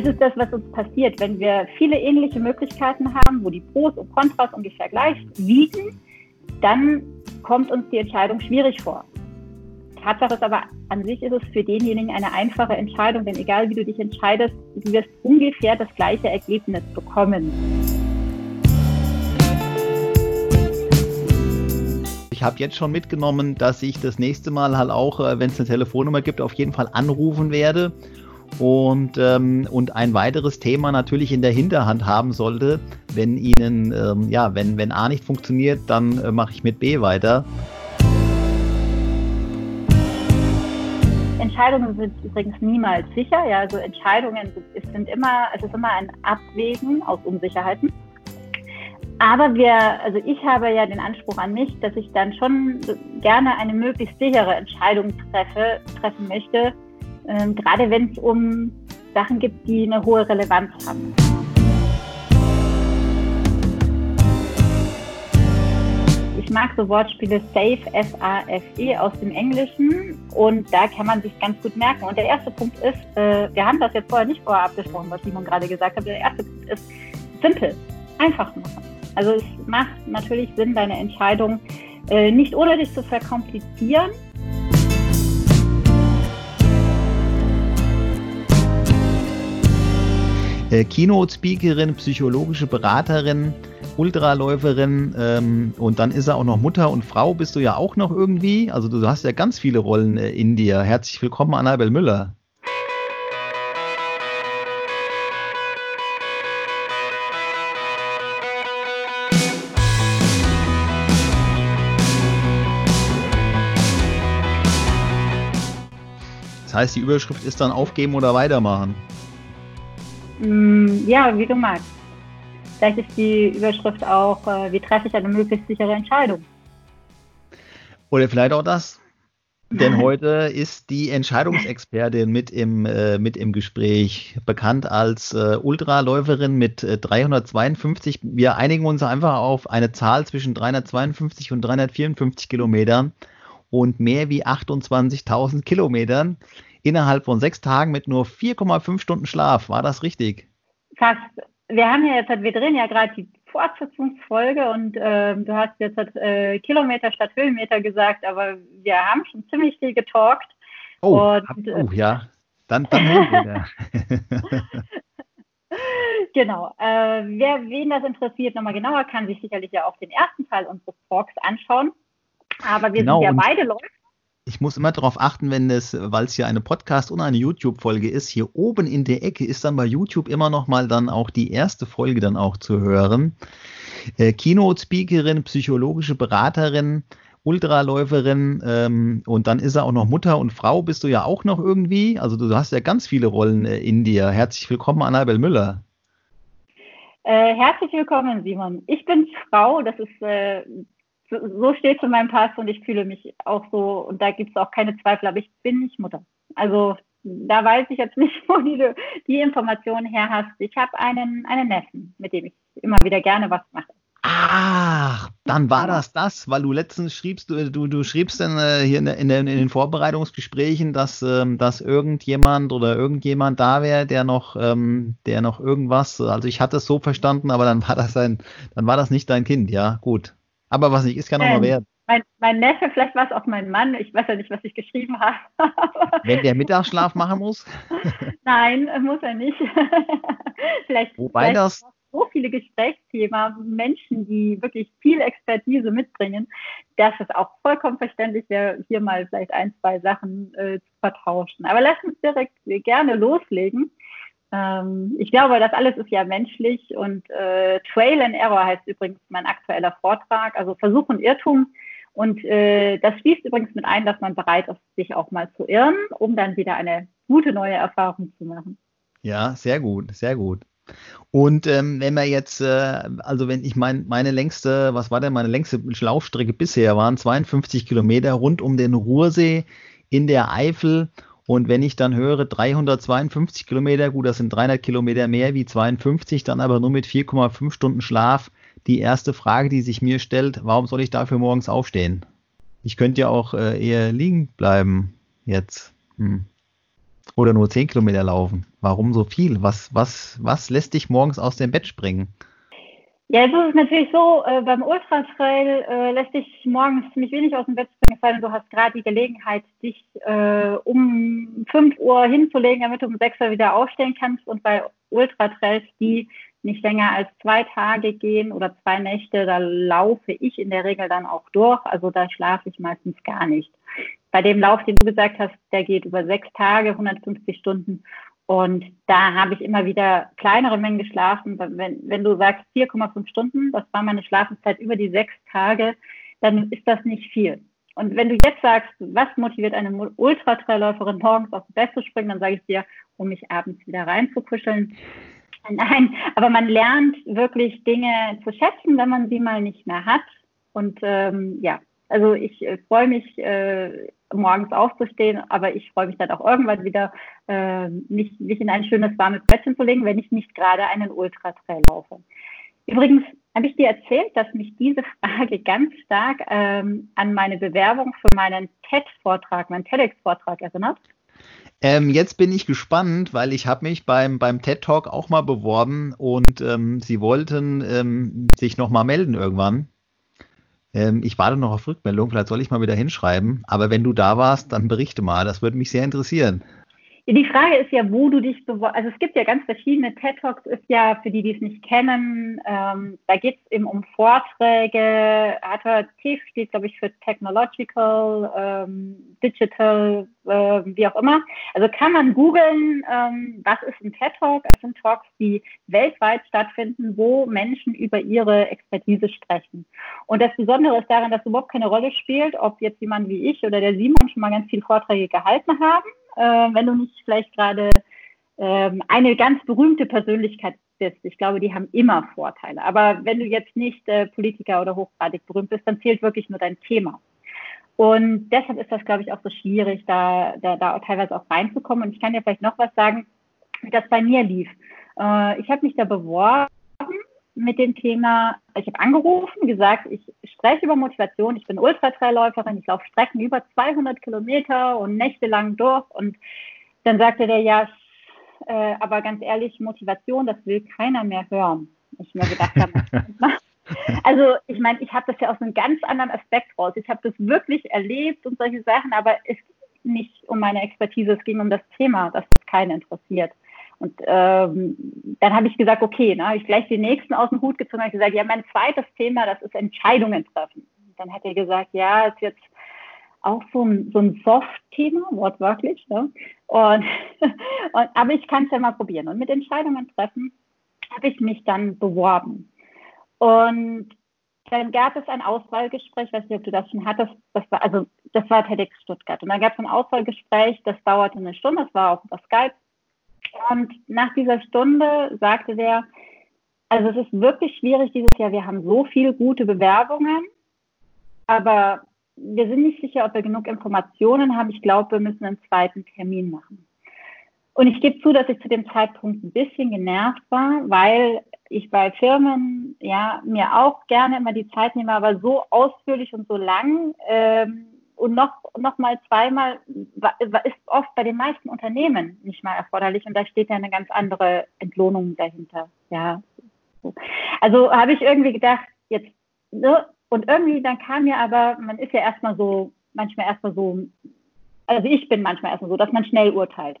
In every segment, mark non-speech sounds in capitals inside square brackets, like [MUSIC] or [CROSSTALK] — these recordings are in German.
es ist das, was uns passiert. Wenn wir viele ähnliche Möglichkeiten haben, wo die Pros und Kontras ungefähr gleich wiegen, dann kommt uns die Entscheidung schwierig vor. Tatsache ist aber, an sich ist es für denjenigen eine einfache Entscheidung, denn egal wie du dich entscheidest, du wirst ungefähr das gleiche Ergebnis bekommen. Ich habe jetzt schon mitgenommen, dass ich das nächste Mal halt auch, äh, wenn es eine Telefonnummer gibt, auf jeden Fall anrufen werde und, ähm, und ein weiteres Thema natürlich in der Hinterhand haben sollte. Wenn Ihnen, ähm, ja, wenn, wenn A nicht funktioniert, dann äh, mache ich mit B weiter. Entscheidungen sind übrigens niemals sicher. Ja, also Entscheidungen sind immer, es ist immer ein Abwägen aus Unsicherheiten. Aber wir, also ich habe ja den Anspruch an mich, dass ich dann schon gerne eine möglichst sichere Entscheidung treffe, treffen möchte, ähm, gerade wenn es um Sachen gibt, die eine hohe Relevanz haben. Ich mag so Wortspiele Safe, S-A-F-E aus dem Englischen und da kann man sich ganz gut merken. Und der erste Punkt ist, äh, wir haben das jetzt vorher nicht vorher abgesprochen, was Simon gerade gesagt hat. Der erste Punkt ist simpel, einfach machen. Also es macht natürlich Sinn, deine Entscheidung äh, nicht unnötig zu verkomplizieren, Äh, Keynote-Speakerin, psychologische Beraterin, Ultraläuferin ähm, und dann ist er auch noch Mutter und Frau, bist du ja auch noch irgendwie. Also du hast ja ganz viele Rollen äh, in dir. Herzlich willkommen, Annabel Müller. Das heißt, die Überschrift ist dann aufgeben oder weitermachen. Mm, ja, wie du magst. Vielleicht ist die Überschrift auch, äh, wie treffe ich eine möglichst sichere Entscheidung. Oder vielleicht auch das. Denn [LAUGHS] heute ist die Entscheidungsexpertin mit im, äh, mit im Gespräch, bekannt als äh, Ultraläuferin mit äh, 352. Wir einigen uns einfach auf eine Zahl zwischen 352 und 354 Kilometern und mehr wie 28.000 Kilometern innerhalb von sechs Tagen mit nur 4,5 Stunden Schlaf. War das richtig? Fast. Wir haben ja jetzt, wir drehen ja gerade die Fortsetzungsfolge und äh, du hast jetzt äh, Kilometer statt Höhenmeter gesagt, aber wir haben schon ziemlich viel getalkt. Oh, und, hab, oh ja, dann, dann wieder. [LAUGHS] genau. Äh, wer wen das interessiert, nochmal genauer, kann sich sicherlich ja auch den ersten Teil unseres Talks anschauen. Aber wir genau, sind ja beide Leute ich muss immer darauf achten, wenn es, weil es ja eine Podcast und eine YouTube-Folge ist, hier oben in der Ecke ist dann bei YouTube immer noch mal dann auch die erste Folge dann auch zu hören. Äh, Keynote-Speakerin, psychologische Beraterin, Ultraläuferin ähm, und dann ist er auch noch Mutter und Frau, bist du ja auch noch irgendwie. Also du hast ja ganz viele Rollen äh, in dir. Herzlich willkommen, Annabel Müller. Äh, herzlich willkommen, Simon. Ich bin Frau, das ist äh, so steht es in meinem Pass und ich fühle mich auch so und da gibt es auch keine Zweifel, aber ich bin nicht Mutter. Also da weiß ich jetzt nicht, [LAUGHS] wo du die Informationen her hast. Ich habe einen, einen Neffen, mit dem ich immer wieder gerne was mache. Ach, dann war das das, weil du letztens schriebst, du, du, du schriebst dann äh, hier in, in, in, den Vorbereitungsgesprächen, dass, ähm, dass irgendjemand oder irgendjemand da wäre, der noch, ähm, der noch irgendwas, also ich hatte es so verstanden, aber dann war das ein, dann war das nicht dein Kind, ja, gut. Aber was nicht ist, kann auch ähm, mal werden. Mein, mein Neffe, vielleicht war es auch mein Mann, ich weiß ja nicht, was ich geschrieben habe. [LAUGHS] Wenn der Mittagsschlaf machen muss? [LAUGHS] Nein, muss er nicht. [LAUGHS] vielleicht, Wobei vielleicht das so viele Gesprächsthemen, Menschen, die wirklich viel Expertise mitbringen, dass es auch vollkommen verständlich wäre, hier mal vielleicht ein, zwei Sachen äh, zu vertauschen. Aber lass uns direkt gerne loslegen. Ähm, ich glaube, das alles ist ja menschlich und äh, Trail and Error heißt übrigens mein aktueller Vortrag, also Versuch und Irrtum. Und äh, das schließt übrigens mit ein, dass man bereit ist, sich auch mal zu irren, um dann wieder eine gute neue Erfahrung zu machen. Ja, sehr gut, sehr gut. Und ähm, wenn wir jetzt, äh, also wenn ich mein, meine längste, was war denn meine längste Laufstrecke bisher, waren 52 Kilometer rund um den Ruhrsee in der Eifel und wenn ich dann höre 352 Kilometer, gut, das sind 300 Kilometer mehr wie 52, dann aber nur mit 4,5 Stunden Schlaf. Die erste Frage, die sich mir stellt, warum soll ich dafür morgens aufstehen? Ich könnte ja auch äh, eher liegen bleiben jetzt. Hm. Oder nur 10 Kilometer laufen? Warum so viel? Was, was, was lässt dich morgens aus dem Bett springen? Ja, es ist natürlich so, äh, beim Ultratrail äh, lässt dich morgens ziemlich wenig aus dem Bett springen, es sei denn, du hast gerade die Gelegenheit, dich äh, um 5 Uhr hinzulegen, damit du um 6 Uhr wieder aufstehen kannst. Und bei Ultratrails, die nicht länger als zwei Tage gehen oder zwei Nächte, da laufe ich in der Regel dann auch durch. Also da schlafe ich meistens gar nicht. Bei dem Lauf, den du gesagt hast, der geht über sechs Tage, 150 Stunden. Und da habe ich immer wieder kleinere Mengen geschlafen. Wenn, wenn du sagst 4,5 Stunden, das war meine Schlafenszeit über die sechs Tage, dann ist das nicht viel. Und wenn du jetzt sagst, was motiviert eine Ultratrailläuferin morgens dem Bett zu springen, dann sage ich dir, um mich abends wieder reinzukuscheln. Nein, aber man lernt wirklich Dinge zu schätzen, wenn man sie mal nicht mehr hat. Und ähm, ja, also ich äh, freue mich, äh, morgens aufzustehen, aber ich freue mich dann auch irgendwann wieder, äh, mich, mich in ein schönes warmes Bettchen zu legen, wenn ich nicht gerade einen Ultratrail laufe. Übrigens habe ich dir erzählt, dass mich diese Frage [LAUGHS] ganz stark ähm, an meine Bewerbung für meinen TED-Vortrag, meinen TEDx-Vortrag erinnert. Ähm, jetzt bin ich gespannt, weil ich habe mich beim, beim TED Talk auch mal beworben und ähm, sie wollten ähm, sich noch mal melden irgendwann. Ähm, ich warte noch auf Rückmeldung, vielleicht soll ich mal wieder hinschreiben. Aber wenn du da warst, dann berichte mal. Das würde mich sehr interessieren. Die Frage ist ja, wo du dich beworben Also es gibt ja ganz verschiedene TED Talks, ist ja für die, die es nicht kennen, ähm, da geht es eben um Vorträge. TIF steht, glaube ich, für Technological, ähm, Digital, äh, wie auch immer. Also kann man googeln, ähm, was ist ein TED Talk? Das sind Talks, die weltweit stattfinden, wo Menschen über ihre Expertise sprechen. Und das Besondere ist daran, dass überhaupt keine Rolle spielt, ob jetzt jemand wie ich oder der Simon schon mal ganz viele Vorträge gehalten haben äh, wenn du nicht vielleicht gerade ähm, eine ganz berühmte Persönlichkeit bist. Ich glaube, die haben immer Vorteile. Aber wenn du jetzt nicht äh, Politiker oder hochgradig berühmt bist, dann zählt wirklich nur dein Thema. Und deshalb ist das, glaube ich, auch so schwierig, da, da, da teilweise auch reinzukommen. Und ich kann dir vielleicht noch was sagen, wie das bei mir lief. Äh, ich habe mich da beworben mit dem Thema, ich habe angerufen, gesagt, ich spreche über Motivation, ich bin Ultratrailläuferin, ich laufe Strecken über 200 Kilometer und nächtelang durch und dann sagte der, ja, äh, aber ganz ehrlich, Motivation, das will keiner mehr hören. Ich mir gedacht habe, [LAUGHS] also ich meine, ich habe das ja aus einem ganz anderen Aspekt raus. Ich habe das wirklich erlebt und solche Sachen, aber es ging nicht um meine Expertise, es ging um das Thema, das keinen interessiert. Und ähm, dann habe ich gesagt, okay, dann habe ich gleich den nächsten aus dem Hut gezogen und gesagt, ja, mein zweites Thema, das ist Entscheidungen treffen. Und dann hat er gesagt, ja, ist jetzt auch so ein, so ein Soft-Thema, wortwörtlich. Ne? Und, [LAUGHS] und, aber ich kann es ja mal probieren. Und mit Entscheidungen treffen habe ich mich dann beworben. Und dann gab es ein Auswahlgespräch, weiß nicht, ob du das schon hattest, das war, also das war TEDx Stuttgart. Und dann gab es ein Auswahlgespräch, das dauerte eine Stunde, das war auch über Skype. Und nach dieser Stunde sagte der, also es ist wirklich schwierig dieses Jahr. Wir haben so viele gute Bewerbungen, aber wir sind nicht sicher, ob wir genug Informationen haben. Ich glaube, wir müssen einen zweiten Termin machen. Und ich gebe zu, dass ich zu dem Zeitpunkt ein bisschen genervt war, weil ich bei Firmen ja mir auch gerne immer die Zeit nehme, aber so ausführlich und so lang ähm, und noch, noch mal zweimal ist oft bei den meisten Unternehmen nicht mal erforderlich und da steht ja eine ganz andere Entlohnung dahinter. Ja. Also habe ich irgendwie gedacht, jetzt, ne? und irgendwie dann kam mir aber, man ist ja erstmal so, manchmal erstmal so, also ich bin manchmal erstmal so, dass man schnell urteilt.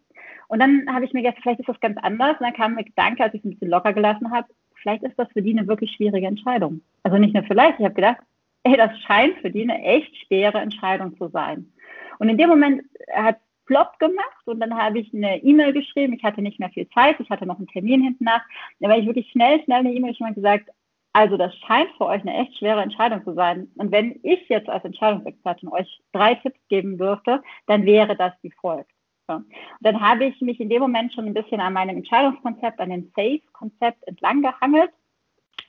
Und dann habe ich mir gedacht, vielleicht ist das ganz anders. Und dann kam mir Gedanke, als ich es ein bisschen locker gelassen habe, vielleicht ist das für die eine wirklich schwierige Entscheidung. Also nicht nur vielleicht, ich habe gedacht, ey, das scheint für die eine echt schwere Entscheidung zu sein. Und in dem Moment hat Flop gemacht und dann habe ich eine E-Mail geschrieben. Ich hatte nicht mehr viel Zeit, ich hatte noch einen Termin hinten nach. Dann habe ich wirklich schnell, schnell eine E-Mail geschrieben und gesagt, also das scheint für euch eine echt schwere Entscheidung zu sein. Und wenn ich jetzt als Entscheidungsexpertin euch drei Tipps geben dürfte, dann wäre das wie folgt. Und dann habe ich mich in dem Moment schon ein bisschen an meinem Entscheidungskonzept, an dem SAFE-Konzept entlang gehangelt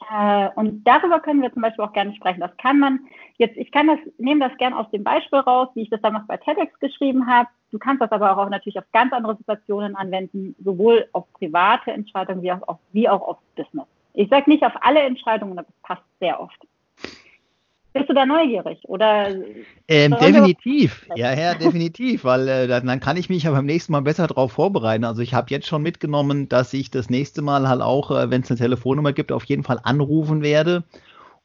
äh, und darüber können wir zum Beispiel auch gerne sprechen. Das kann man jetzt, ich kann das, nehme das gerne aus dem Beispiel raus, wie ich das damals bei TEDx geschrieben habe. Du kannst das aber auch natürlich auf ganz andere Situationen anwenden, sowohl auf private Entscheidungen wie auch auf, wie auch auf Business. Ich sage nicht auf alle Entscheidungen, aber es passt sehr oft. Bist du da neugierig? Oder ähm, definitiv, ja, ja, definitiv, weil äh, dann kann ich mich ja beim nächsten Mal besser darauf vorbereiten. Also ich habe jetzt schon mitgenommen, dass ich das nächste Mal halt auch, äh, wenn es eine Telefonnummer gibt, auf jeden Fall anrufen werde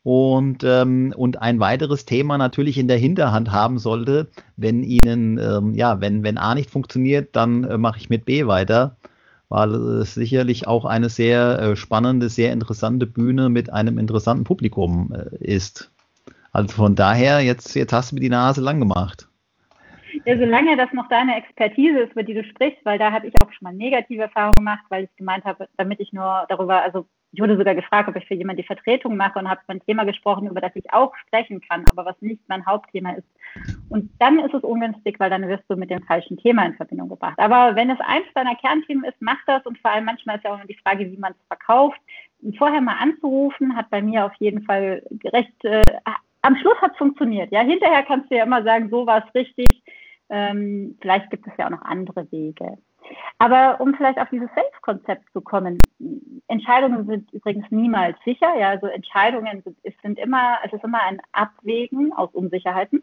und, ähm, und ein weiteres Thema natürlich in der Hinterhand haben sollte, wenn Ihnen, ähm, ja, wenn, wenn A nicht funktioniert, dann äh, mache ich mit B weiter, weil es sicherlich auch eine sehr äh, spannende, sehr interessante Bühne mit einem interessanten Publikum äh, ist. Also von daher, jetzt, jetzt hast du mir die Nase lang gemacht. Ja, solange das noch deine Expertise ist, über die du sprichst, weil da habe ich auch schon mal negative Erfahrungen gemacht, weil ich gemeint habe, damit ich nur darüber, also ich wurde sogar gefragt, ob ich für jemanden die Vertretung mache und habe über ein Thema gesprochen, über das ich auch sprechen kann, aber was nicht mein Hauptthema ist. Und dann ist es ungünstig, weil dann wirst du mit dem falschen Thema in Verbindung gebracht. Aber wenn es eins deiner Kernthemen ist, mach das und vor allem manchmal ist ja auch noch die Frage, wie man es verkauft. vorher mal anzurufen, hat bei mir auf jeden Fall recht, äh, am Schluss hat es funktioniert. Ja, hinterher kannst du ja immer sagen, so war es richtig. Ähm, vielleicht gibt es ja auch noch andere Wege. Aber um vielleicht auf dieses Safe-Konzept zu kommen, Entscheidungen sind übrigens niemals sicher. Ja, also Entscheidungen sind, sind immer, es ist immer ein Abwägen aus Unsicherheiten.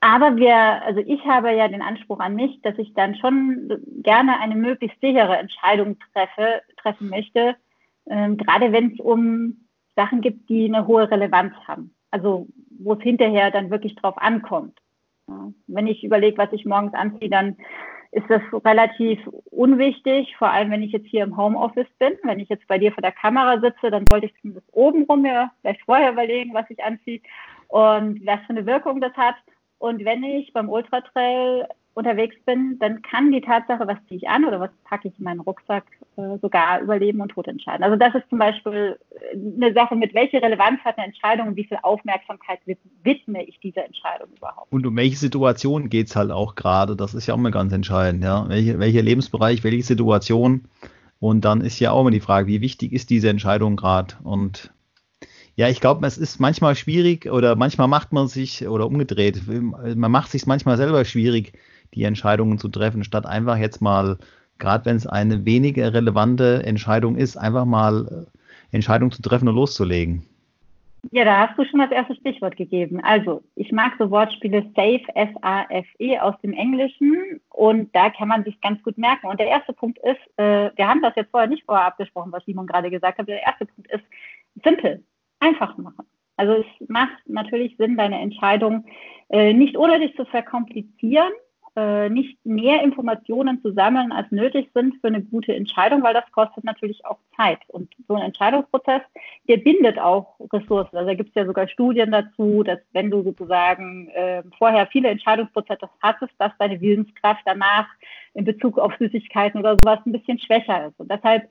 Aber wir, also ich habe ja den Anspruch an mich, dass ich dann schon gerne eine möglichst sichere Entscheidung treffe, treffen möchte, ähm, gerade wenn es um Sachen gibt, die eine hohe Relevanz haben. Also wo es hinterher dann wirklich drauf ankommt. Wenn ich überlege, was ich morgens anziehe, dann ist das relativ unwichtig, vor allem wenn ich jetzt hier im Homeoffice bin. Wenn ich jetzt bei dir vor der Kamera sitze, dann sollte ich zumindest oben rum mir vielleicht vorher überlegen, was ich anziehe und was für eine Wirkung das hat. Und wenn ich beim Ultratrail unterwegs bin, dann kann die Tatsache, was ziehe ich an oder was packe ich in meinen Rucksack, äh, sogar über Leben und Tod entscheiden. Also das ist zum Beispiel äh, eine Sache, mit welcher Relevanz hat eine Entscheidung und wie viel Aufmerksamkeit widme ich dieser Entscheidung überhaupt. Und um welche Situation geht es halt auch gerade, das ist ja auch mal ganz entscheidend, ja. Welche, welcher Lebensbereich, welche Situation und dann ist ja auch immer die Frage, wie wichtig ist diese Entscheidung gerade und ja, ich glaube, es ist manchmal schwierig oder manchmal macht man sich oder umgedreht, man macht sich manchmal selber schwierig, die Entscheidungen zu treffen, statt einfach jetzt mal, gerade wenn es eine weniger relevante Entscheidung ist, einfach mal äh, Entscheidungen zu treffen und loszulegen. Ja, da hast du schon das erste Stichwort gegeben. Also, ich mag so Wortspiele SAFE, S-A-F-E aus dem Englischen und da kann man sich ganz gut merken. Und der erste Punkt ist, äh, wir haben das jetzt vorher nicht vorher abgesprochen, was Simon gerade gesagt hat. Der erste Punkt ist simpel, einfach machen. Also es macht natürlich Sinn, deine Entscheidung äh, nicht unnötig zu verkomplizieren, äh, nicht mehr Informationen zu sammeln, als nötig sind für eine gute Entscheidung, weil das kostet natürlich auch Zeit. Und so ein Entscheidungsprozess, der bindet auch Ressourcen. Also da gibt es ja sogar Studien dazu, dass wenn du sozusagen äh, vorher viele Entscheidungsprozesse hattest, dass deine Willenskraft danach in Bezug auf Süßigkeiten oder sowas ein bisschen schwächer ist. Und deshalb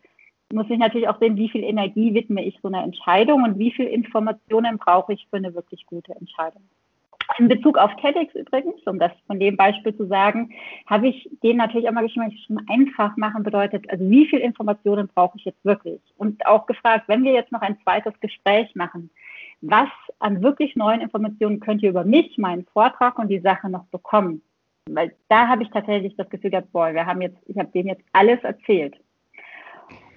muss ich natürlich auch sehen, wie viel Energie widme ich so einer Entscheidung und wie viel Informationen brauche ich für eine wirklich gute Entscheidung. In Bezug auf TEDx übrigens, um das von dem Beispiel zu sagen, habe ich den natürlich immer geschrieben, schon einfach machen bedeutet, also wie viel Informationen brauche ich jetzt wirklich? Und auch gefragt, wenn wir jetzt noch ein zweites Gespräch machen, was an wirklich neuen Informationen könnt ihr über mich, meinen Vortrag und die Sache noch bekommen? Weil da habe ich tatsächlich das Gefühl gehabt, boah, wir haben jetzt, ich habe dem jetzt alles erzählt.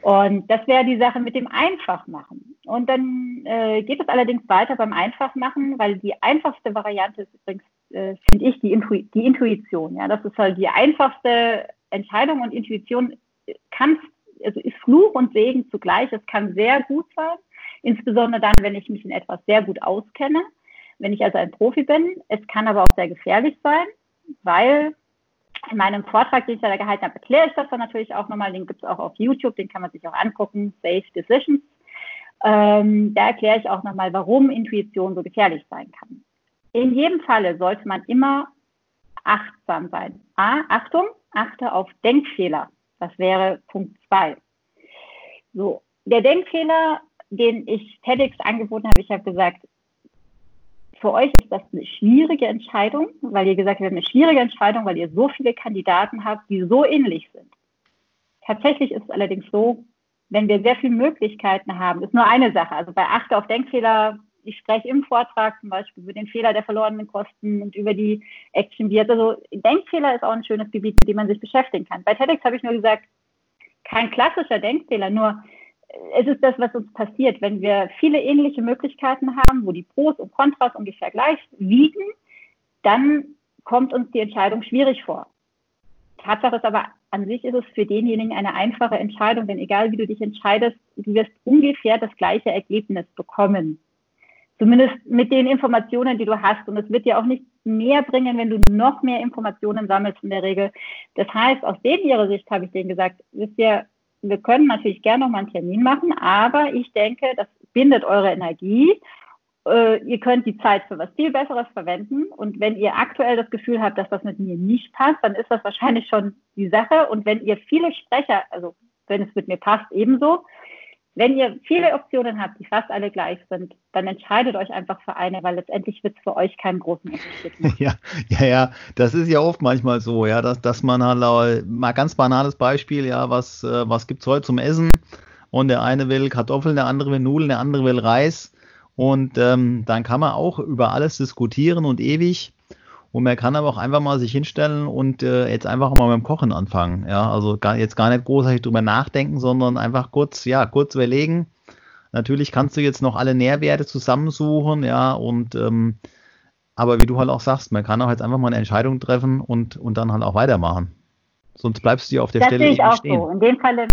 Und das wäre die Sache mit dem Einfachmachen. Und dann äh, geht es allerdings weiter beim Einfachmachen, weil die einfachste Variante ist übrigens, äh, finde ich, die, Intu die Intuition. Ja, das ist halt die einfachste Entscheidung und Intuition kann, also ist Fluch und Segen zugleich. Es kann sehr gut sein, insbesondere dann, wenn ich mich in etwas sehr gut auskenne, wenn ich also ein Profi bin. Es kann aber auch sehr gefährlich sein, weil in meinem Vortrag, den ich da gehalten habe, erkläre ich das dann natürlich auch nochmal. Den gibt es auch auf YouTube, den kann man sich auch angucken, Safe Decisions. Ähm, da erkläre ich auch nochmal, warum Intuition so gefährlich sein kann. In jedem Falle sollte man immer achtsam sein. A, Achtung, achte auf Denkfehler. Das wäre Punkt 2. So, der Denkfehler, den ich TEDx angeboten habe, ich habe gesagt, für euch ist das eine schwierige Entscheidung, weil ihr gesagt habt, eine schwierige Entscheidung, weil ihr so viele Kandidaten habt, die so ähnlich sind. Tatsächlich ist es allerdings so, wenn wir sehr viele Möglichkeiten haben, ist nur eine Sache. Also bei Achte auf Denkfehler, ich spreche im Vortrag zum Beispiel über den Fehler der verlorenen Kosten und über die Action Beard. Also Denkfehler ist auch ein schönes Gebiet, mit dem man sich beschäftigen kann. Bei TEDx habe ich nur gesagt, kein klassischer Denkfehler, nur es ist das, was uns passiert. Wenn wir viele ähnliche Möglichkeiten haben, wo die Pros und Kontras ungefähr gleich wiegen, dann kommt uns die Entscheidung schwierig vor. Tatsache ist aber, an sich ist es für denjenigen eine einfache Entscheidung, denn egal wie du dich entscheidest, du wirst ungefähr das gleiche Ergebnis bekommen. Zumindest mit den Informationen, die du hast. Und es wird dir auch nicht mehr bringen, wenn du noch mehr Informationen sammelst in der Regel. Das heißt, aus denen ihrer Sicht habe ich denen gesagt, wisst ihr, wir können natürlich gerne noch mal einen Termin machen, aber ich denke, das bindet eure Energie. Äh, ihr könnt die Zeit für was viel Besseres verwenden. Und wenn ihr aktuell das Gefühl habt, dass das mit mir nicht passt, dann ist das wahrscheinlich schon die Sache. Und wenn ihr viele Sprecher, also wenn es mit mir passt, ebenso, wenn ihr viele Optionen habt, die fast alle gleich sind, dann entscheidet euch einfach für eine, weil letztendlich wird es für euch keinen großen Unterschied [LAUGHS] machen. Ja, ja, ja, das ist ja oft manchmal so, ja, dass, dass man halt mal ganz banales Beispiel, ja, was, äh, was gibt es heute zum Essen? Und der eine will Kartoffeln, der andere will Nudeln, der andere will Reis. Und ähm, dann kann man auch über alles diskutieren und ewig. Und man kann aber auch einfach mal sich hinstellen und äh, jetzt einfach mal beim Kochen anfangen. Ja, also gar, jetzt gar nicht großartig drüber nachdenken, sondern einfach kurz, ja, kurz überlegen. Natürlich kannst du jetzt noch alle Nährwerte zusammensuchen, ja, und ähm, aber wie du halt auch sagst, man kann auch jetzt einfach mal eine Entscheidung treffen und, und dann halt auch weitermachen. Sonst bleibst du ja auf der das Stelle sehe ich auch stehen. So. In dem Falle,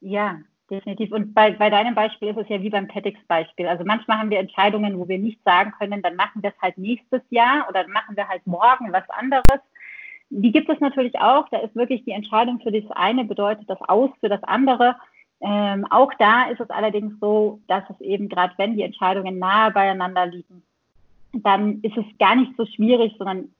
ja, definitiv. Und bei, bei deinem Beispiel ist es ja wie beim TEDx-Beispiel. Also manchmal haben wir Entscheidungen, wo wir nicht sagen können, dann machen wir es halt nächstes Jahr oder dann machen wir halt morgen was anderes. Die gibt es natürlich auch. Da ist wirklich die Entscheidung für das eine bedeutet das Aus für das andere. Ähm, auch da ist es allerdings so, dass es eben gerade, wenn die Entscheidungen nahe beieinander liegen, dann ist es gar nicht so schwierig, sondern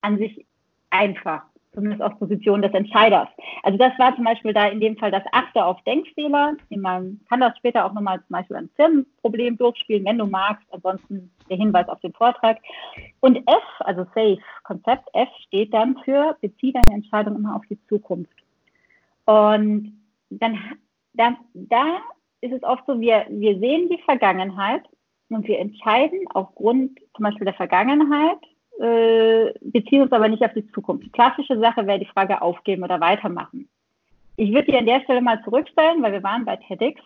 an sich einfach zumindest aus Position des Entscheiders. Also das war zum Beispiel da in dem Fall das achte auf Denkfehler. Man kann das später auch nochmal zum Beispiel ein Firmenproblem durchspielen, wenn du magst. Ansonsten der Hinweis auf den Vortrag. Und F, also Safe, Konzept F steht dann für bezieh deine Entscheidung immer auf die Zukunft. Und dann, dann da ist es oft so, wir, wir sehen die Vergangenheit und wir entscheiden aufgrund zum Beispiel der Vergangenheit äh, beziehen uns aber nicht auf die Zukunft. Die klassische Sache wäre die Frage aufgeben oder weitermachen. Ich würde die an der Stelle mal zurückstellen, weil wir waren bei TEDx.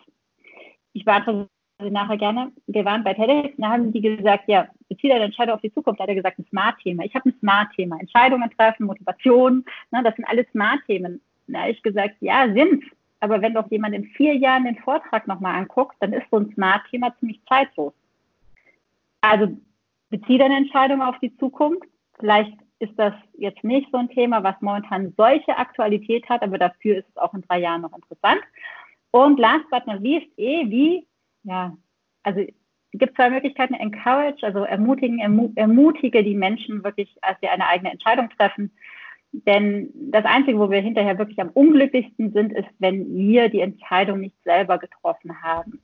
Ich beantworte sie nachher gerne. Wir waren bei TEDx und da haben die gesagt, ja, beziehe deine Entscheidung auf die Zukunft. Da hat er gesagt, ein Smart-Thema. Ich habe ein Smart-Thema. Entscheidungen treffen, Motivation, ne, das sind alles Smart-Themen. Da habe ich gesagt, ja, sind's. Aber wenn doch jemand in vier Jahren den Vortrag nochmal anguckt, dann ist so ein Smart-Thema ziemlich zeitlos. Also beziehe deine Entscheidung auf die Zukunft. Vielleicht ist das jetzt nicht so ein Thema, was momentan solche Aktualität hat, aber dafür ist es auch in drei Jahren noch interessant. Und last but not least, eh, wie, ja, also es gibt zwei Möglichkeiten, encourage, also ermutigen, ermutige die Menschen wirklich, als sie eine eigene Entscheidung treffen. Denn das Einzige, wo wir hinterher wirklich am unglücklichsten sind, ist, wenn wir die Entscheidung nicht selber getroffen haben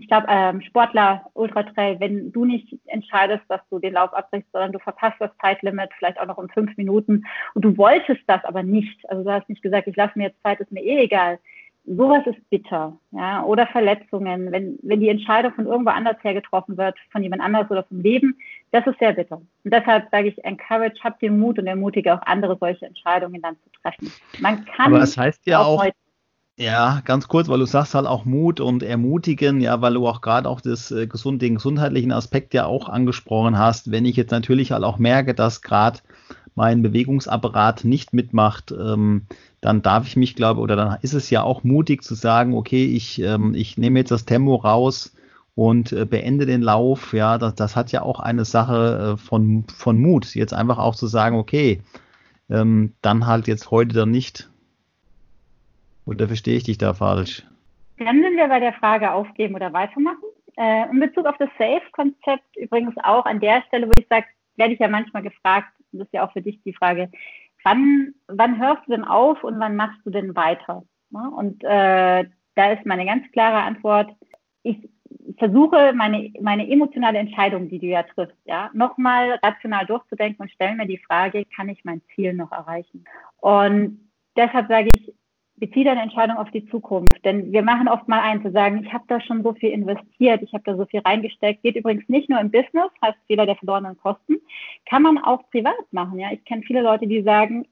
ich glaube, ähm, Sportler, Ultratrail, wenn du nicht entscheidest, dass du den Lauf abbrichst, sondern du verpasst das Zeitlimit vielleicht auch noch um fünf Minuten und du wolltest das aber nicht, also du hast nicht gesagt, ich lasse mir jetzt Zeit, ist mir eh egal. Sowas ist bitter, ja, oder Verletzungen, wenn, wenn die Entscheidung von irgendwo anders her getroffen wird, von jemand anders oder vom Leben, das ist sehr bitter. Und deshalb sage ich, encourage, habt den Mut und ermutige auch andere solche Entscheidungen dann zu treffen. Man kann. Aber das heißt ja auch, auch ja, ganz kurz, weil du sagst halt auch Mut und Ermutigen, ja, weil du auch gerade auch das, äh, gesund, den gesundheitlichen Aspekt ja auch angesprochen hast. Wenn ich jetzt natürlich halt auch merke, dass gerade mein Bewegungsapparat nicht mitmacht, ähm, dann darf ich mich, glaube oder dann ist es ja auch mutig zu sagen, okay, ich, ähm, ich nehme jetzt das Tempo raus und äh, beende den Lauf. Ja, das, das hat ja auch eine Sache äh, von, von Mut, jetzt einfach auch zu sagen, okay, ähm, dann halt jetzt heute dann nicht oder verstehe ich dich da falsch? Dann sind wir bei der Frage aufgeben oder weitermachen. Äh, in Bezug auf das Safe-Konzept übrigens auch an der Stelle, wo ich sage, werde ich ja manchmal gefragt, das ist ja auch für dich die Frage, wann, wann hörst du denn auf und wann machst du denn weiter? Ja, und äh, da ist meine ganz klare Antwort, ich versuche meine, meine emotionale Entscheidung, die du ja triffst, ja, nochmal rational durchzudenken und stelle mir die Frage, kann ich mein Ziel noch erreichen? Und deshalb sage ich, beziehe deine Entscheidung auf die Zukunft. Denn wir machen oft mal ein, zu sagen, ich habe da schon so viel investiert, ich habe da so viel reingesteckt. Geht übrigens nicht nur im Business, heißt Fehler der verlorenen Kosten, kann man auch privat machen. Ja, ich kenne viele Leute, die sagen,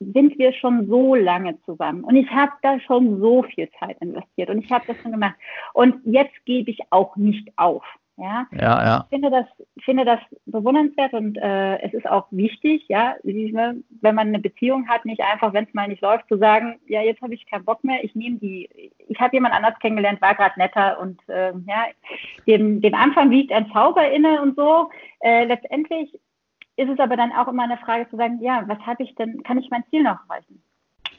sind wir schon so lange zusammen und ich habe da schon so viel Zeit investiert und ich habe das schon gemacht und jetzt gebe ich auch nicht auf. Ja, ja, ja. Ich finde das, finde das bewundernswert und äh, es ist auch wichtig, ja, wenn man eine Beziehung hat, nicht einfach, wenn es mal nicht läuft, zu sagen, ja, jetzt habe ich keinen Bock mehr, ich nehme die, ich habe jemand anders kennengelernt, war gerade netter und äh, ja, dem, dem Anfang liegt ein Zauber inne und so. Äh, letztendlich ist es aber dann auch immer eine Frage zu sagen, ja, was habe ich denn, kann ich mein Ziel noch erreichen?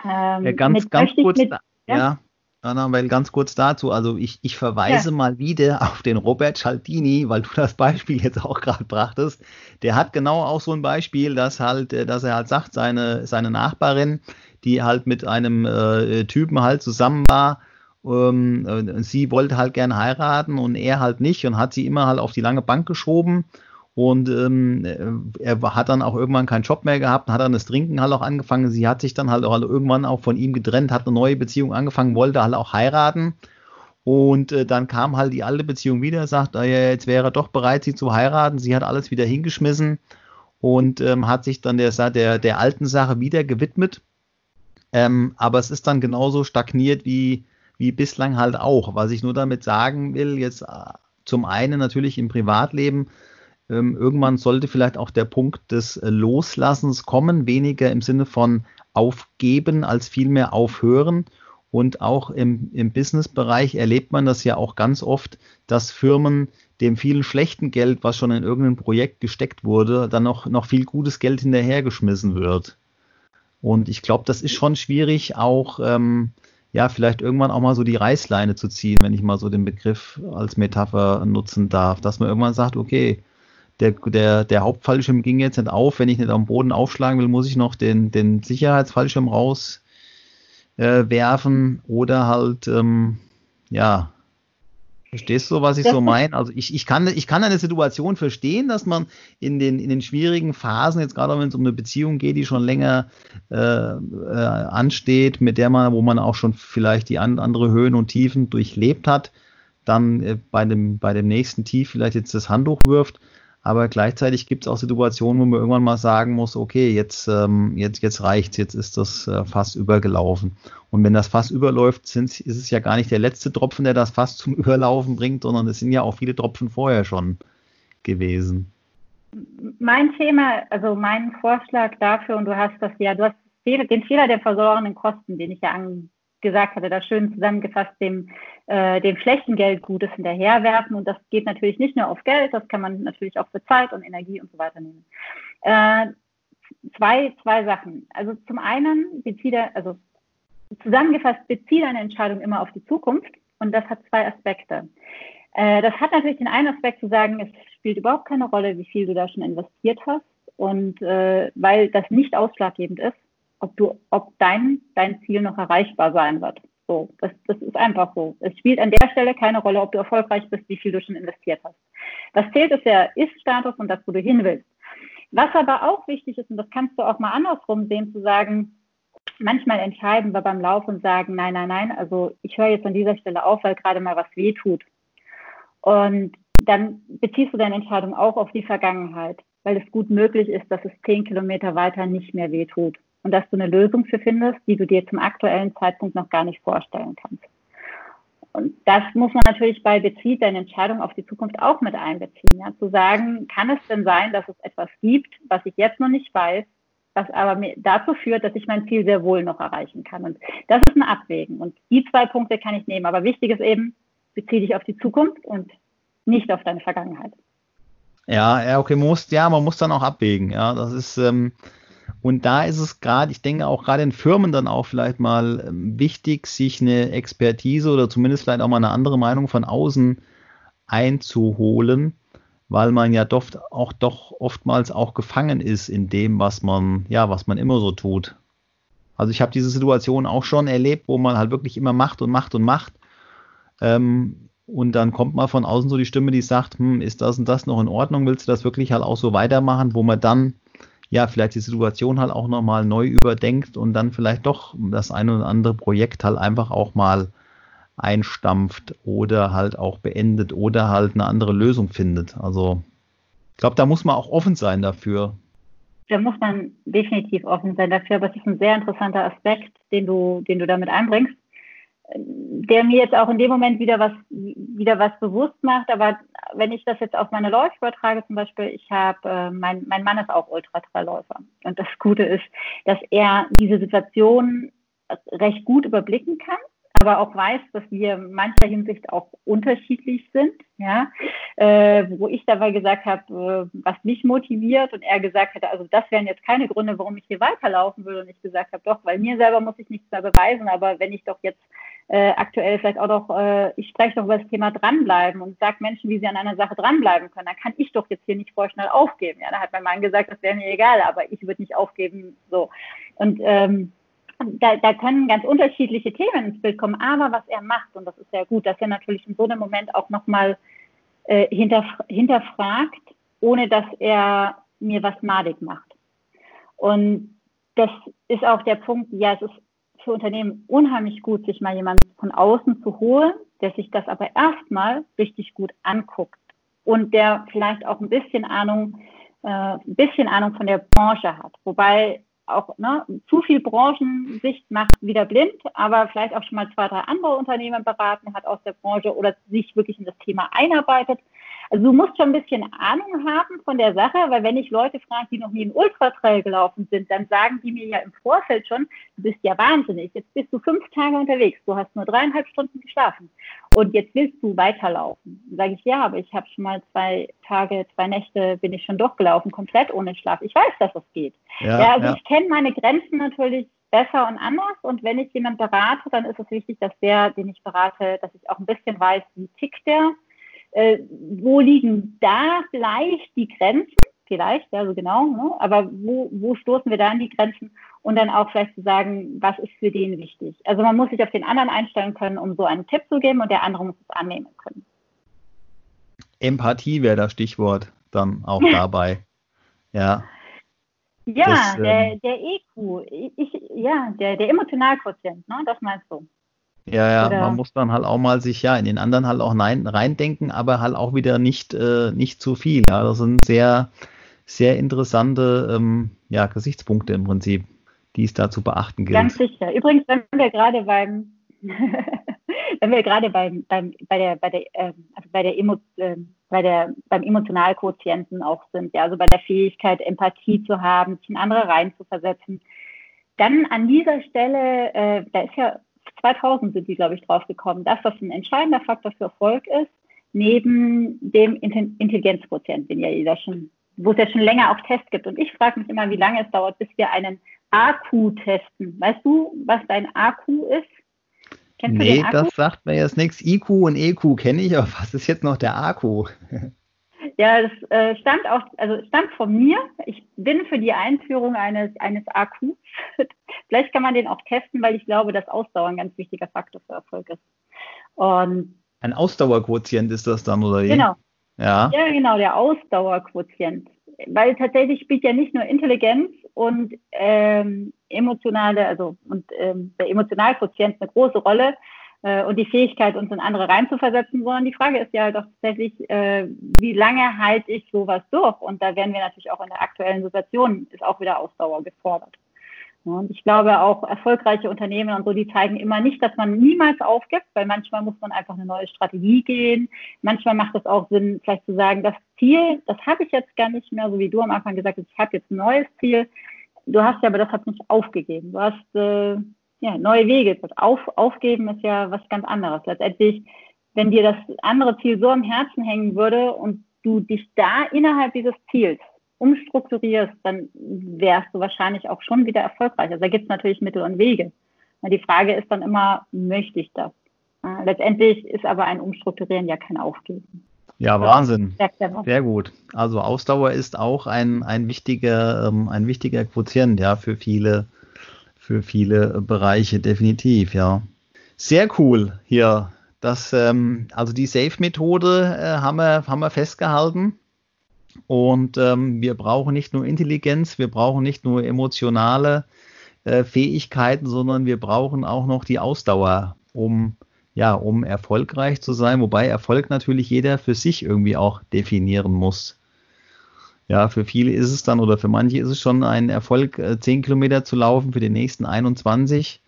Ähm, ja, ganz, ganz kurz, mit, ja? ja? Anna, weil ganz kurz dazu, also ich, ich verweise ja. mal wieder [LAUGHS] auf den Robert Cialdini, weil du das Beispiel jetzt auch gerade brachtest. Der hat genau auch so ein Beispiel, dass halt, äh, dass er halt sagt, seine, seine Nachbarin, die halt mit einem äh, Typen halt zusammen war, ähm, sie wollte halt gern heiraten und er halt nicht und hat sie immer halt auf die lange Bank geschoben und ähm, er hat dann auch irgendwann keinen Job mehr gehabt, hat dann das Trinken halt auch angefangen. Sie hat sich dann halt auch irgendwann auch von ihm getrennt, hat eine neue Beziehung angefangen, wollte halt auch heiraten. Und äh, dann kam halt die alte Beziehung wieder, sagt, äh, jetzt wäre er doch bereit, sie zu heiraten. Sie hat alles wieder hingeschmissen und ähm, hat sich dann der, der, der alten Sache wieder gewidmet. Ähm, aber es ist dann genauso stagniert wie, wie bislang halt auch. Was ich nur damit sagen will, jetzt äh, zum einen natürlich im Privatleben, ähm, irgendwann sollte vielleicht auch der Punkt des äh, Loslassens kommen, weniger im Sinne von aufgeben als vielmehr aufhören. Und auch im, im Business-Bereich erlebt man das ja auch ganz oft, dass Firmen dem vielen schlechten Geld, was schon in irgendein Projekt gesteckt wurde, dann noch, noch viel gutes Geld hinterhergeschmissen wird. Und ich glaube, das ist schon schwierig, auch ähm, ja, vielleicht irgendwann auch mal so die Reißleine zu ziehen, wenn ich mal so den Begriff als Metapher nutzen darf, dass man irgendwann sagt, okay, der, der, der Hauptfallschirm ging jetzt nicht auf. Wenn ich nicht am Boden aufschlagen will, muss ich noch den, den Sicherheitsfallschirm rauswerfen äh, oder halt, ähm, ja, Verstehst du, was ich so meine? Also ich, ich, kann, ich kann eine Situation verstehen, dass man in den, in den schwierigen Phasen, jetzt gerade wenn es um eine Beziehung geht, die schon länger äh, äh, ansteht, mit der man, wo man auch schon vielleicht die an, andere Höhen und Tiefen durchlebt hat, dann äh, bei, dem, bei dem nächsten Tief vielleicht jetzt das Handtuch wirft. Aber gleichzeitig gibt es auch Situationen, wo man irgendwann mal sagen muss, okay, jetzt, ähm, jetzt, jetzt reicht's, jetzt ist das äh, Fass übergelaufen. Und wenn das Fass überläuft, sind, ist es ja gar nicht der letzte Tropfen, der das Fass zum [LAUGHS] Überlaufen bringt, sondern es sind ja auch viele Tropfen vorher schon gewesen. Mein Thema, also mein Vorschlag dafür, und du hast das ja, du hast den Fehler der versorgenden Kosten, den ich ja an, gesagt hatte, da schön zusammengefasst, dem, äh, dem schlechten Geld Gutes hinterherwerfen. Und das geht natürlich nicht nur auf Geld, das kann man natürlich auch für Zeit und Energie und so weiter nehmen. Äh, zwei, zwei Sachen. Also zum einen bezieht er, also zusammengefasst bezieht eine Entscheidung immer auf die Zukunft und das hat zwei Aspekte. Äh, das hat natürlich den einen Aspekt zu sagen, es spielt überhaupt keine Rolle, wie viel du da schon investiert hast und äh, weil das nicht ausschlaggebend ist, ob du, ob dein, dein Ziel noch erreichbar sein wird. So, das, das ist einfach so. Es spielt an der Stelle keine Rolle, ob du erfolgreich bist, wie viel du schon investiert hast. Was zählt, ist der Ist-Status und das, wo du hin willst. Was aber auch wichtig ist, und das kannst du auch mal andersrum sehen, zu sagen, manchmal entscheiden wir beim Lauf und sagen, nein, nein, nein, also ich höre jetzt an dieser Stelle auf, weil gerade mal was weh tut. Und dann beziehst du deine Entscheidung auch auf die Vergangenheit, weil es gut möglich ist, dass es zehn Kilometer weiter nicht mehr weh tut und dass du eine Lösung für findest, die du dir zum aktuellen Zeitpunkt noch gar nicht vorstellen kannst. Und das muss man natürlich bei Bezieht deine Entscheidung auf die Zukunft auch mit einbeziehen. Ja? Zu sagen, kann es denn sein, dass es etwas gibt, was ich jetzt noch nicht weiß, was aber dazu führt, dass ich mein Ziel sehr wohl noch erreichen kann. Und das ist ein Abwägen. Und die zwei Punkte kann ich nehmen. Aber wichtig ist eben, beziehe dich auf die Zukunft und nicht auf deine Vergangenheit. Ja, ja, okay, muss, ja, man muss dann auch abwägen. Ja, das ist, ähm, und da ist es gerade, ich denke auch gerade in Firmen dann auch vielleicht mal ähm, wichtig, sich eine Expertise oder zumindest vielleicht auch mal eine andere Meinung von außen einzuholen, weil man ja doch auch doch oftmals auch gefangen ist in dem, was man, ja, was man immer so tut. Also ich habe diese Situation auch schon erlebt, wo man halt wirklich immer macht und macht und macht. Ähm, und dann kommt mal von außen so die Stimme, die sagt, hm, ist das und das noch in Ordnung? Willst du das wirklich halt auch so weitermachen, wo man dann ja, vielleicht die Situation halt auch nochmal neu überdenkt und dann vielleicht doch das eine oder andere Projekt halt einfach auch mal einstampft oder halt auch beendet oder halt eine andere Lösung findet. Also ich glaube, da muss man auch offen sein dafür. da muss man definitiv offen sein dafür, aber es ist ein sehr interessanter Aspekt, den du, den du damit einbringst, der mir jetzt auch in dem Moment wieder was, wieder was bewusst macht. Aber wenn ich das jetzt auf meine Läufe übertrage, zum Beispiel, ich habe, äh, mein, mein Mann ist auch Ultratrailläufer. Und das Gute ist, dass er diese Situation recht gut überblicken kann aber auch weiß, dass wir in mancher Hinsicht auch unterschiedlich sind, ja, äh, wo ich dabei gesagt habe, äh, was mich motiviert und er gesagt hätte, also das wären jetzt keine Gründe, warum ich hier weiterlaufen würde und ich gesagt habe, doch, weil mir selber muss ich nichts mehr beweisen, aber wenn ich doch jetzt äh, aktuell vielleicht auch noch, äh, ich spreche doch über das Thema dranbleiben und sage Menschen, wie sie an einer Sache dranbleiben können, dann kann ich doch jetzt hier nicht vorschnell aufgeben. Ja, da hat mein Mann gesagt, das wäre mir egal, aber ich würde nicht aufgeben, so. Und ähm, da, da können ganz unterschiedliche Themen ins Bild kommen, aber was er macht, und das ist sehr gut, dass er natürlich in so einem Moment auch nochmal äh, hinterf hinterfragt, ohne dass er mir was madig macht. Und das ist auch der Punkt, ja, es ist für Unternehmen unheimlich gut, sich mal jemanden von außen zu holen, der sich das aber erstmal richtig gut anguckt und der vielleicht auch ein bisschen Ahnung, äh, ein bisschen Ahnung von der Branche hat. Wobei auch ne, zu viel Branchensicht macht wieder blind, aber vielleicht auch schon mal zwei, drei andere Unternehmen beraten hat aus der Branche oder sich wirklich in das Thema einarbeitet. Also du musst schon ein bisschen Ahnung haben von der Sache, weil wenn ich Leute frage, die noch nie einen Ultratrail gelaufen sind, dann sagen die mir ja im Vorfeld schon, du bist ja wahnsinnig, jetzt bist du fünf Tage unterwegs, du hast nur dreieinhalb Stunden geschlafen und jetzt willst du weiterlaufen. Dann sage ich, ja, aber ich habe schon mal zwei Tage, zwei Nächte bin ich schon durchgelaufen, komplett ohne Schlaf. Ich weiß, dass es geht. Ja, ja also ja. ich kenne meine Grenzen natürlich besser und anders. Und wenn ich jemanden berate, dann ist es wichtig, dass der, den ich berate, dass ich auch ein bisschen weiß, wie tickt der, äh, wo liegen da vielleicht die Grenzen, vielleicht, ja, so genau, ne? aber wo, wo stoßen wir da an die Grenzen und dann auch vielleicht zu sagen, was ist für den wichtig. Also man muss sich auf den anderen einstellen können, um so einen Tipp zu geben und der andere muss es annehmen können. Empathie wäre das Stichwort dann auch [LAUGHS] dabei. Ja. Ja, das, der, ähm, der EQ, ich, ja, der, der Emotionalquotient, ne? das meinst du. Ja, ja, Oder man muss dann halt auch mal sich ja in den anderen halt auch nein, reindenken, aber halt auch wieder nicht, äh, nicht zu viel. Ja, das sind sehr, sehr interessante ähm, ja, Gesichtspunkte im Prinzip, die es da zu beachten gilt. Ganz sicher. Übrigens, wenn wir gerade beim, [LAUGHS] wenn wir gerade beim, beim, bei der, bei der, äh, also bei der, Emo, äh, bei der, beim Emotionalquotienten auch sind, ja, also bei der Fähigkeit, Empathie zu haben, sich in andere reinzuversetzen, dann an dieser Stelle, äh, da ist ja 2000 sind die, glaube ich, drauf gekommen, dass das ein entscheidender Faktor für Erfolg ist, neben dem Intelligenzquotient, den ja jeder schon, wo es ja schon länger auch Tests gibt. Und ich frage mich immer, wie lange es dauert, bis wir einen AQ testen. Weißt du, was dein AQ ist? Kennst nee, das sagt mir jetzt nichts. IQ und EQ kenne ich, aber was ist jetzt noch der AQ? [LAUGHS] Ja, das äh, stammt auch, also stammt von mir. Ich bin für die Einführung eines, eines AQs. [LAUGHS] Vielleicht kann man den auch testen, weil ich glaube, dass Ausdauer ein ganz wichtiger Faktor für Erfolg ist. Und ein Ausdauerquotient ist das dann, oder? Genau. Ja. ja, genau, der Ausdauerquotient. Weil tatsächlich spielt ja nicht nur Intelligenz und ähm, emotionale, also und ähm, der Emotionalquotient eine große Rolle, äh, und die Fähigkeit, uns in andere reinzuversetzen, sondern die Frage ist ja halt auch tatsächlich, äh, wie lange halte ich sowas durch? Und da werden wir natürlich auch in der aktuellen Situation, ist auch wieder Ausdauer gefordert. Und ich glaube auch erfolgreiche Unternehmen und so, die zeigen immer nicht, dass man niemals aufgibt, weil manchmal muss man einfach eine neue Strategie gehen. Manchmal macht es auch Sinn, vielleicht zu sagen, das Ziel, das habe ich jetzt gar nicht mehr, so wie du am Anfang gesagt hast, ich habe jetzt ein neues Ziel. Du hast ja aber das hat nicht aufgegeben. Du hast äh, ja, neue Wege. Auf, aufgeben ist ja was ganz anderes. Letztendlich, wenn dir das andere Ziel so am Herzen hängen würde und du dich da innerhalb dieses Ziels umstrukturierst, dann wärst du wahrscheinlich auch schon wieder erfolgreich. Also da gibt es natürlich Mittel und Wege. Die Frage ist dann immer, möchte ich das? Letztendlich ist aber ein Umstrukturieren ja kein Aufgeben. Ja, Wahnsinn. Sehr gut. Also Ausdauer ist auch ein, ein wichtiger, ähm, ein wichtiger Quotient, ja, für viele für viele Bereiche, definitiv, ja. Sehr cool hier. Das, ähm, also die Safe-Methode äh, haben, wir, haben wir festgehalten. Und ähm, wir brauchen nicht nur Intelligenz, wir brauchen nicht nur emotionale äh, Fähigkeiten, sondern wir brauchen auch noch die Ausdauer, um ja, um erfolgreich zu sein, wobei Erfolg natürlich jeder für sich irgendwie auch definieren muss. Ja, für viele ist es dann oder für manche ist es schon ein Erfolg, 10 äh, Kilometer zu laufen, für den nächsten 21.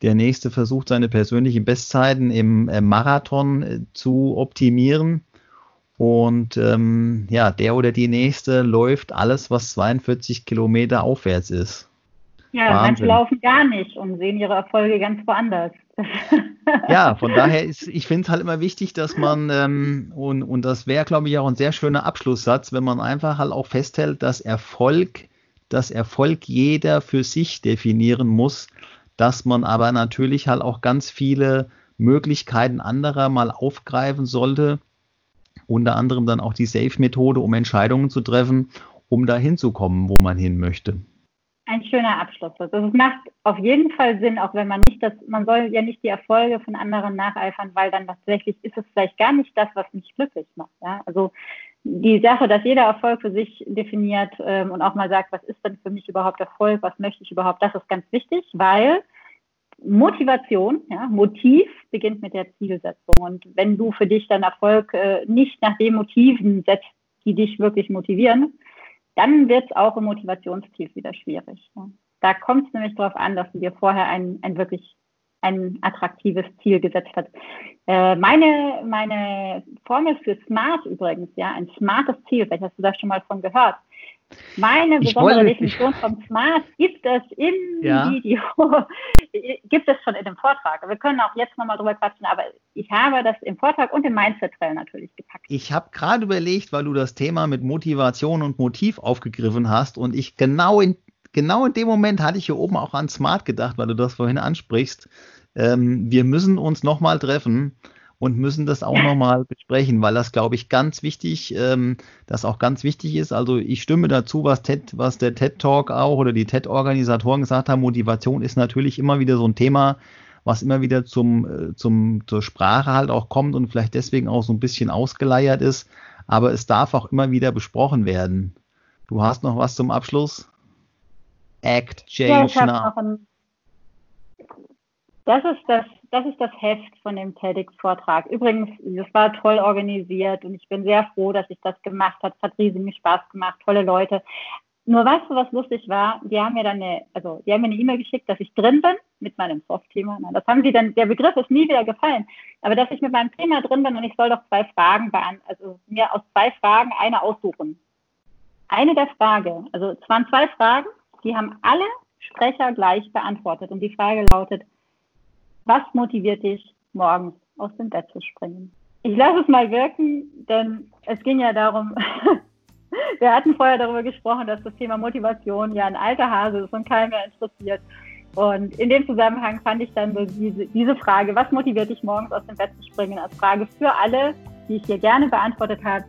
Der nächste versucht, seine persönlichen Bestzeiten im äh, Marathon äh, zu optimieren. Und ähm, ja, der oder die nächste läuft alles, was 42 Kilometer aufwärts ist. Ja, Wahnsinn. manche laufen gar nicht und sehen ihre Erfolge ganz woanders. Ja, von daher ist, ich finde es halt immer wichtig, dass man, ähm, und, und das wäre, glaube ich, auch ein sehr schöner Abschlusssatz, wenn man einfach halt auch festhält, dass Erfolg, dass Erfolg jeder für sich definieren muss, dass man aber natürlich halt auch ganz viele Möglichkeiten anderer mal aufgreifen sollte unter anderem dann auch die Safe-Methode, um Entscheidungen zu treffen, um da hinzukommen, wo man hin möchte. Ein schöner Abschluss. Also es macht auf jeden Fall Sinn, auch wenn man nicht das, man soll ja nicht die Erfolge von anderen nacheifern, weil dann tatsächlich ist es vielleicht gar nicht das, was mich glücklich macht. Ja? Also die Sache, dass jeder Erfolg für sich definiert ähm, und auch mal sagt, was ist denn für mich überhaupt Erfolg, was möchte ich überhaupt, das ist ganz wichtig, weil Motivation, ja, Motiv beginnt mit der Zielsetzung. Und wenn du für dich deinen Erfolg äh, nicht nach den Motiven setzt, die dich wirklich motivieren, dann wird es auch im Motivationstief wieder schwierig. Ja. Da kommt es nämlich darauf an, dass du dir vorher ein, ein wirklich ein attraktives Ziel gesetzt hast. Äh, meine, meine Formel für Smart übrigens, ja, ein smartes Ziel, vielleicht hast du das schon mal von gehört, meine besondere Definition von Smart gibt es im ja. Video, [LAUGHS] gibt es schon in dem Vortrag. Wir können auch jetzt nochmal drüber quatschen, aber ich habe das im Vortrag und im Mindset-Trail natürlich gepackt. Ich habe gerade überlegt, weil du das Thema mit Motivation und Motiv aufgegriffen hast und ich genau in, genau in dem Moment hatte ich hier oben auch an Smart gedacht, weil du das vorhin ansprichst. Ähm, wir müssen uns nochmal treffen und müssen das auch nochmal besprechen, weil das, glaube ich, ganz wichtig, ähm, das auch ganz wichtig ist. Also ich stimme dazu, was TED, was der TED Talk auch oder die TED-Organisatoren gesagt haben. Motivation ist natürlich immer wieder so ein Thema, was immer wieder zum, äh, zum, zur Sprache halt auch kommt und vielleicht deswegen auch so ein bisschen ausgeleiert ist. Aber es darf auch immer wieder besprochen werden. Du hast noch was zum Abschluss? Act, Change ja, Now. Das ist das das ist das Heft von dem TEDx-Vortrag. Übrigens, das war toll organisiert und ich bin sehr froh, dass ich das gemacht habe. Es hat riesig Spaß gemacht, tolle Leute. Nur weißt du, was lustig war? Die haben mir dann eine, also die haben mir eine E-Mail geschickt, dass ich drin bin mit meinem Soft-Thema. Das haben sie dann, der Begriff ist nie wieder gefallen. Aber dass ich mit meinem Thema drin bin und ich soll doch zwei Fragen beantworten, also mir aus zwei Fragen eine aussuchen. Eine der Frage, also es waren zwei Fragen, die haben alle Sprecher gleich beantwortet. Und die Frage lautet, was motiviert dich, morgens aus dem Bett zu springen? Ich lasse es mal wirken, denn es ging ja darum, [LAUGHS] wir hatten vorher darüber gesprochen, dass das Thema Motivation ja ein alter Hase ist und keinen mehr interessiert. Und in dem Zusammenhang fand ich dann so diese, diese Frage, was motiviert dich morgens aus dem Bett zu springen, als Frage für alle, die ich hier gerne beantwortet habe,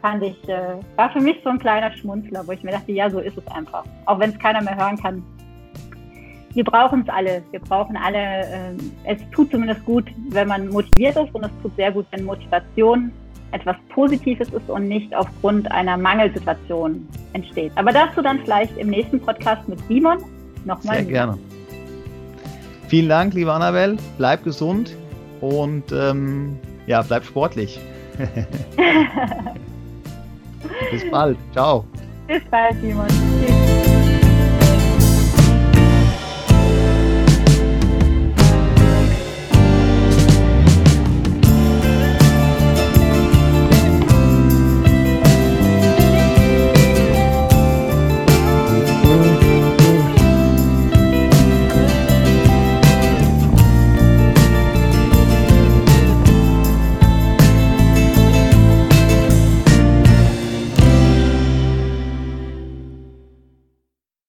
fand ich, äh, war für mich so ein kleiner Schmunzler, wo ich mir dachte, ja, so ist es einfach. Auch wenn es keiner mehr hören kann, wir brauchen es alle. Wir brauchen alle, äh, es tut zumindest gut, wenn man motiviert ist und es tut sehr gut, wenn Motivation etwas Positives ist und nicht aufgrund einer Mangelsituation entsteht. Aber dazu dann vielleicht im nächsten Podcast mit Simon nochmal. Sehr gerne. Vielen Dank, liebe Annabelle. Bleib gesund und ähm, ja, bleib sportlich. [LAUGHS] Bis bald. Ciao. Bis bald, Simon. Tschüss.